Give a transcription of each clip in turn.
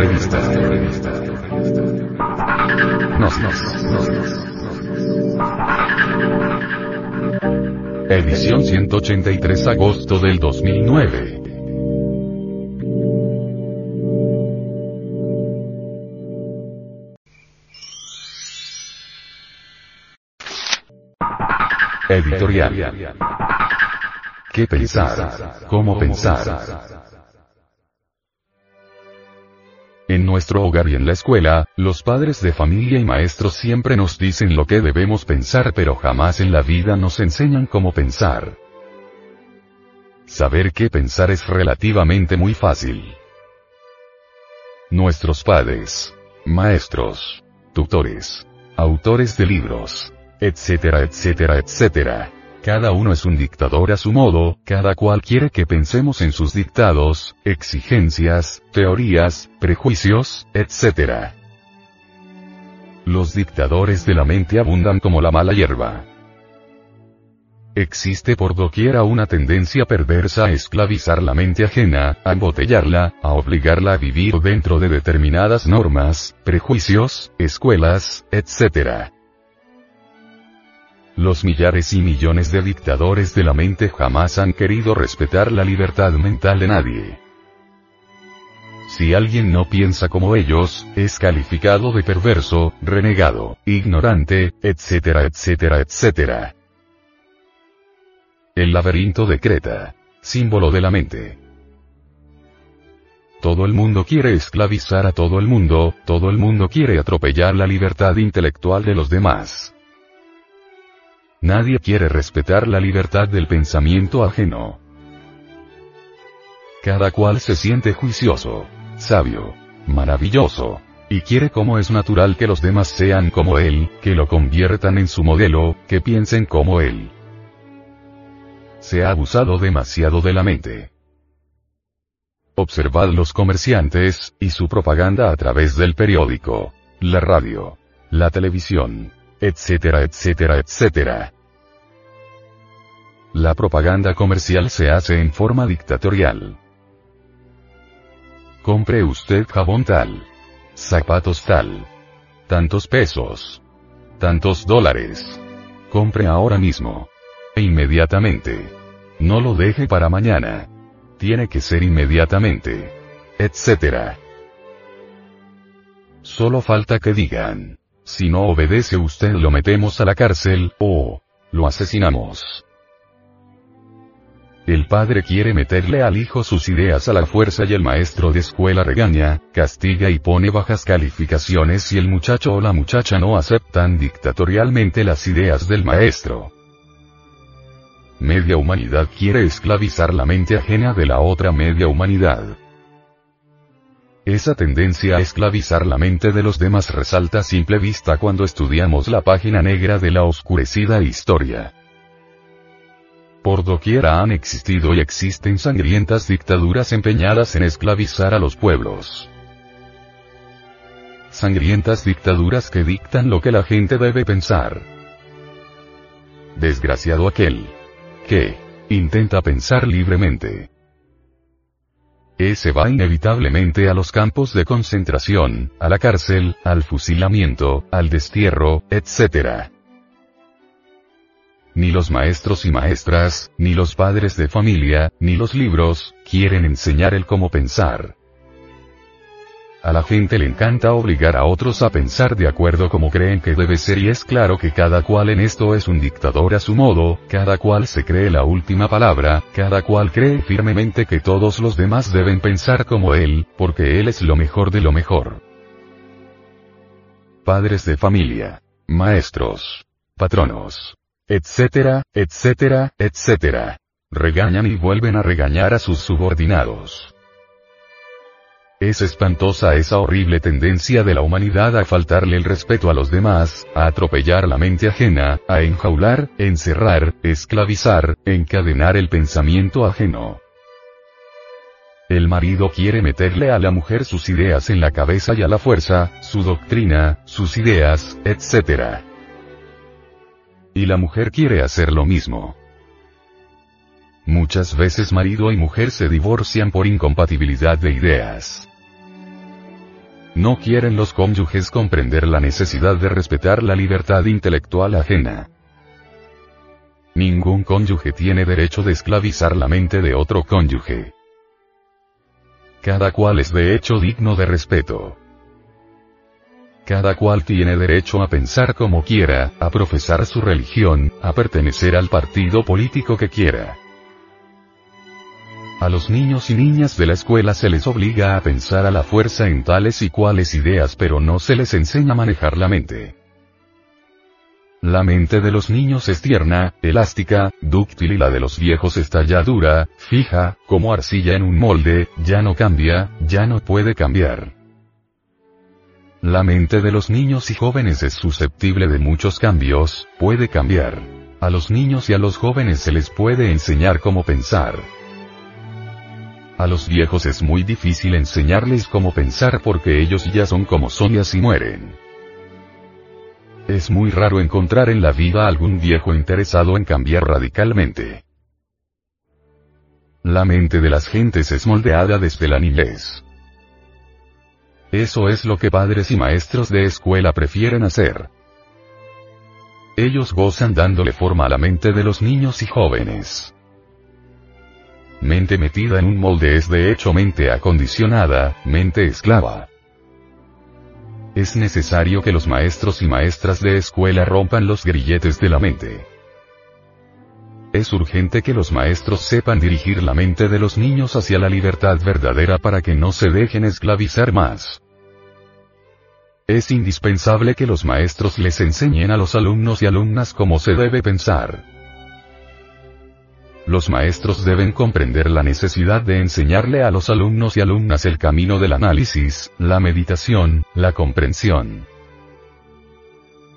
Revista. Nos, nos, nos, Edición 183 agosto del 2009. Editorial. ¿Qué pensar? ¿Cómo pensar? En nuestro hogar y en la escuela, los padres de familia y maestros siempre nos dicen lo que debemos pensar pero jamás en la vida nos enseñan cómo pensar. Saber qué pensar es relativamente muy fácil. Nuestros padres, maestros, tutores, autores de libros, etcétera, etcétera, etcétera. Cada uno es un dictador a su modo, cada cual quiere que pensemos en sus dictados, exigencias, teorías, prejuicios, etc. Los dictadores de la mente abundan como la mala hierba. Existe por doquiera una tendencia perversa a esclavizar la mente ajena, a embotellarla, a obligarla a vivir dentro de determinadas normas, prejuicios, escuelas, etc. Los millares y millones de dictadores de la mente jamás han querido respetar la libertad mental de nadie. Si alguien no piensa como ellos, es calificado de perverso, renegado, ignorante, etcétera, etcétera, etcétera. El laberinto de Creta. Símbolo de la mente. Todo el mundo quiere esclavizar a todo el mundo, todo el mundo quiere atropellar la libertad intelectual de los demás. Nadie quiere respetar la libertad del pensamiento ajeno. Cada cual se siente juicioso, sabio, maravilloso, y quiere como es natural que los demás sean como él, que lo conviertan en su modelo, que piensen como él. Se ha abusado demasiado de la mente. Observad los comerciantes, y su propaganda a través del periódico, la radio, la televisión, etcétera, etcétera, etcétera. La propaganda comercial se hace en forma dictatorial. Compre usted jabón tal. Zapatos tal. Tantos pesos. Tantos dólares. Compre ahora mismo. E inmediatamente. No lo deje para mañana. Tiene que ser inmediatamente. Etcétera. Solo falta que digan. Si no obedece usted lo metemos a la cárcel, o lo asesinamos. El padre quiere meterle al hijo sus ideas a la fuerza y el maestro de escuela regaña, castiga y pone bajas calificaciones si el muchacho o la muchacha no aceptan dictatorialmente las ideas del maestro. Media humanidad quiere esclavizar la mente ajena de la otra media humanidad. Esa tendencia a esclavizar la mente de los demás resalta a simple vista cuando estudiamos la página negra de la oscurecida historia. Por doquiera han existido y existen sangrientas dictaduras empeñadas en esclavizar a los pueblos. Sangrientas dictaduras que dictan lo que la gente debe pensar. Desgraciado aquel que intenta pensar libremente. Ese va inevitablemente a los campos de concentración, a la cárcel, al fusilamiento, al destierro, etc. Ni los maestros y maestras, ni los padres de familia, ni los libros, quieren enseñar el cómo pensar. A la gente le encanta obligar a otros a pensar de acuerdo como creen que debe ser y es claro que cada cual en esto es un dictador a su modo, cada cual se cree la última palabra, cada cual cree firmemente que todos los demás deben pensar como él, porque él es lo mejor de lo mejor. Padres de familia. Maestros. Patronos etcétera, etcétera, etcétera. Regañan y vuelven a regañar a sus subordinados. Es espantosa esa horrible tendencia de la humanidad a faltarle el respeto a los demás, a atropellar la mente ajena, a enjaular, encerrar, esclavizar, encadenar el pensamiento ajeno. El marido quiere meterle a la mujer sus ideas en la cabeza y a la fuerza, su doctrina, sus ideas, etc. Y la mujer quiere hacer lo mismo. Muchas veces marido y mujer se divorcian por incompatibilidad de ideas. No quieren los cónyuges comprender la necesidad de respetar la libertad intelectual ajena. Ningún cónyuge tiene derecho de esclavizar la mente de otro cónyuge. Cada cual es de hecho digno de respeto. Cada cual tiene derecho a pensar como quiera, a profesar su religión, a pertenecer al partido político que quiera. A los niños y niñas de la escuela se les obliga a pensar a la fuerza en tales y cuales ideas pero no se les enseña a manejar la mente. La mente de los niños es tierna, elástica, dúctil y la de los viejos está ya dura, fija, como arcilla en un molde, ya no cambia, ya no puede cambiar. La mente de los niños y jóvenes es susceptible de muchos cambios, puede cambiar. A los niños y a los jóvenes se les puede enseñar cómo pensar. A los viejos es muy difícil enseñarles cómo pensar porque ellos ya son como son y así mueren. Es muy raro encontrar en la vida algún viejo interesado en cambiar radicalmente. La mente de las gentes es moldeada desde la niñez. Eso es lo que padres y maestros de escuela prefieren hacer. Ellos gozan dándole forma a la mente de los niños y jóvenes. Mente metida en un molde es de hecho mente acondicionada, mente esclava. Es necesario que los maestros y maestras de escuela rompan los grilletes de la mente. Es urgente que los maestros sepan dirigir la mente de los niños hacia la libertad verdadera para que no se dejen esclavizar más. Es indispensable que los maestros les enseñen a los alumnos y alumnas cómo se debe pensar. Los maestros deben comprender la necesidad de enseñarle a los alumnos y alumnas el camino del análisis, la meditación, la comprensión.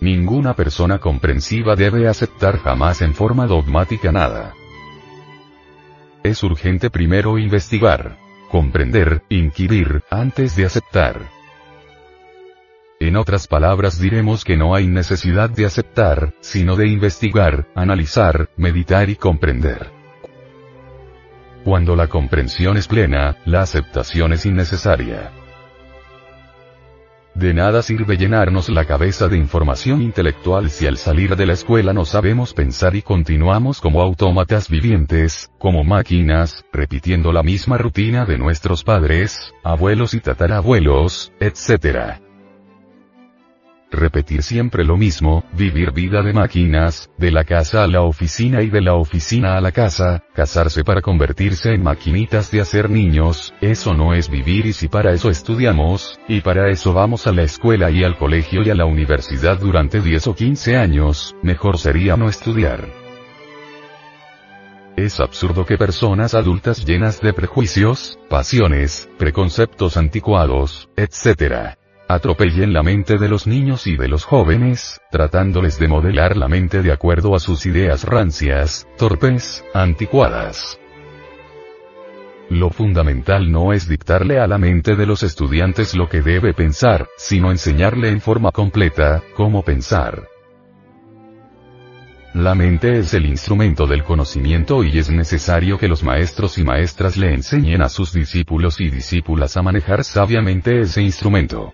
Ninguna persona comprensiva debe aceptar jamás en forma dogmática nada. Es urgente primero investigar, comprender, inquirir, antes de aceptar. En otras palabras diremos que no hay necesidad de aceptar, sino de investigar, analizar, meditar y comprender. Cuando la comprensión es plena, la aceptación es innecesaria. De nada sirve llenarnos la cabeza de información intelectual si al salir de la escuela no sabemos pensar y continuamos como autómatas vivientes, como máquinas, repitiendo la misma rutina de nuestros padres, abuelos y tatarabuelos, etc repetir siempre lo mismo, vivir vida de máquinas, de la casa a la oficina y de la oficina a la casa, casarse para convertirse en maquinitas de hacer niños, eso no es vivir y si para eso estudiamos, y para eso vamos a la escuela y al colegio y a la universidad durante 10 o 15 años, mejor sería no estudiar. Es absurdo que personas adultas llenas de prejuicios, pasiones, preconceptos anticuados, etc atropellen la mente de los niños y de los jóvenes, tratándoles de modelar la mente de acuerdo a sus ideas rancias, torpes, anticuadas. Lo fundamental no es dictarle a la mente de los estudiantes lo que debe pensar, sino enseñarle en forma completa, cómo pensar. La mente es el instrumento del conocimiento y es necesario que los maestros y maestras le enseñen a sus discípulos y discípulas a manejar sabiamente ese instrumento.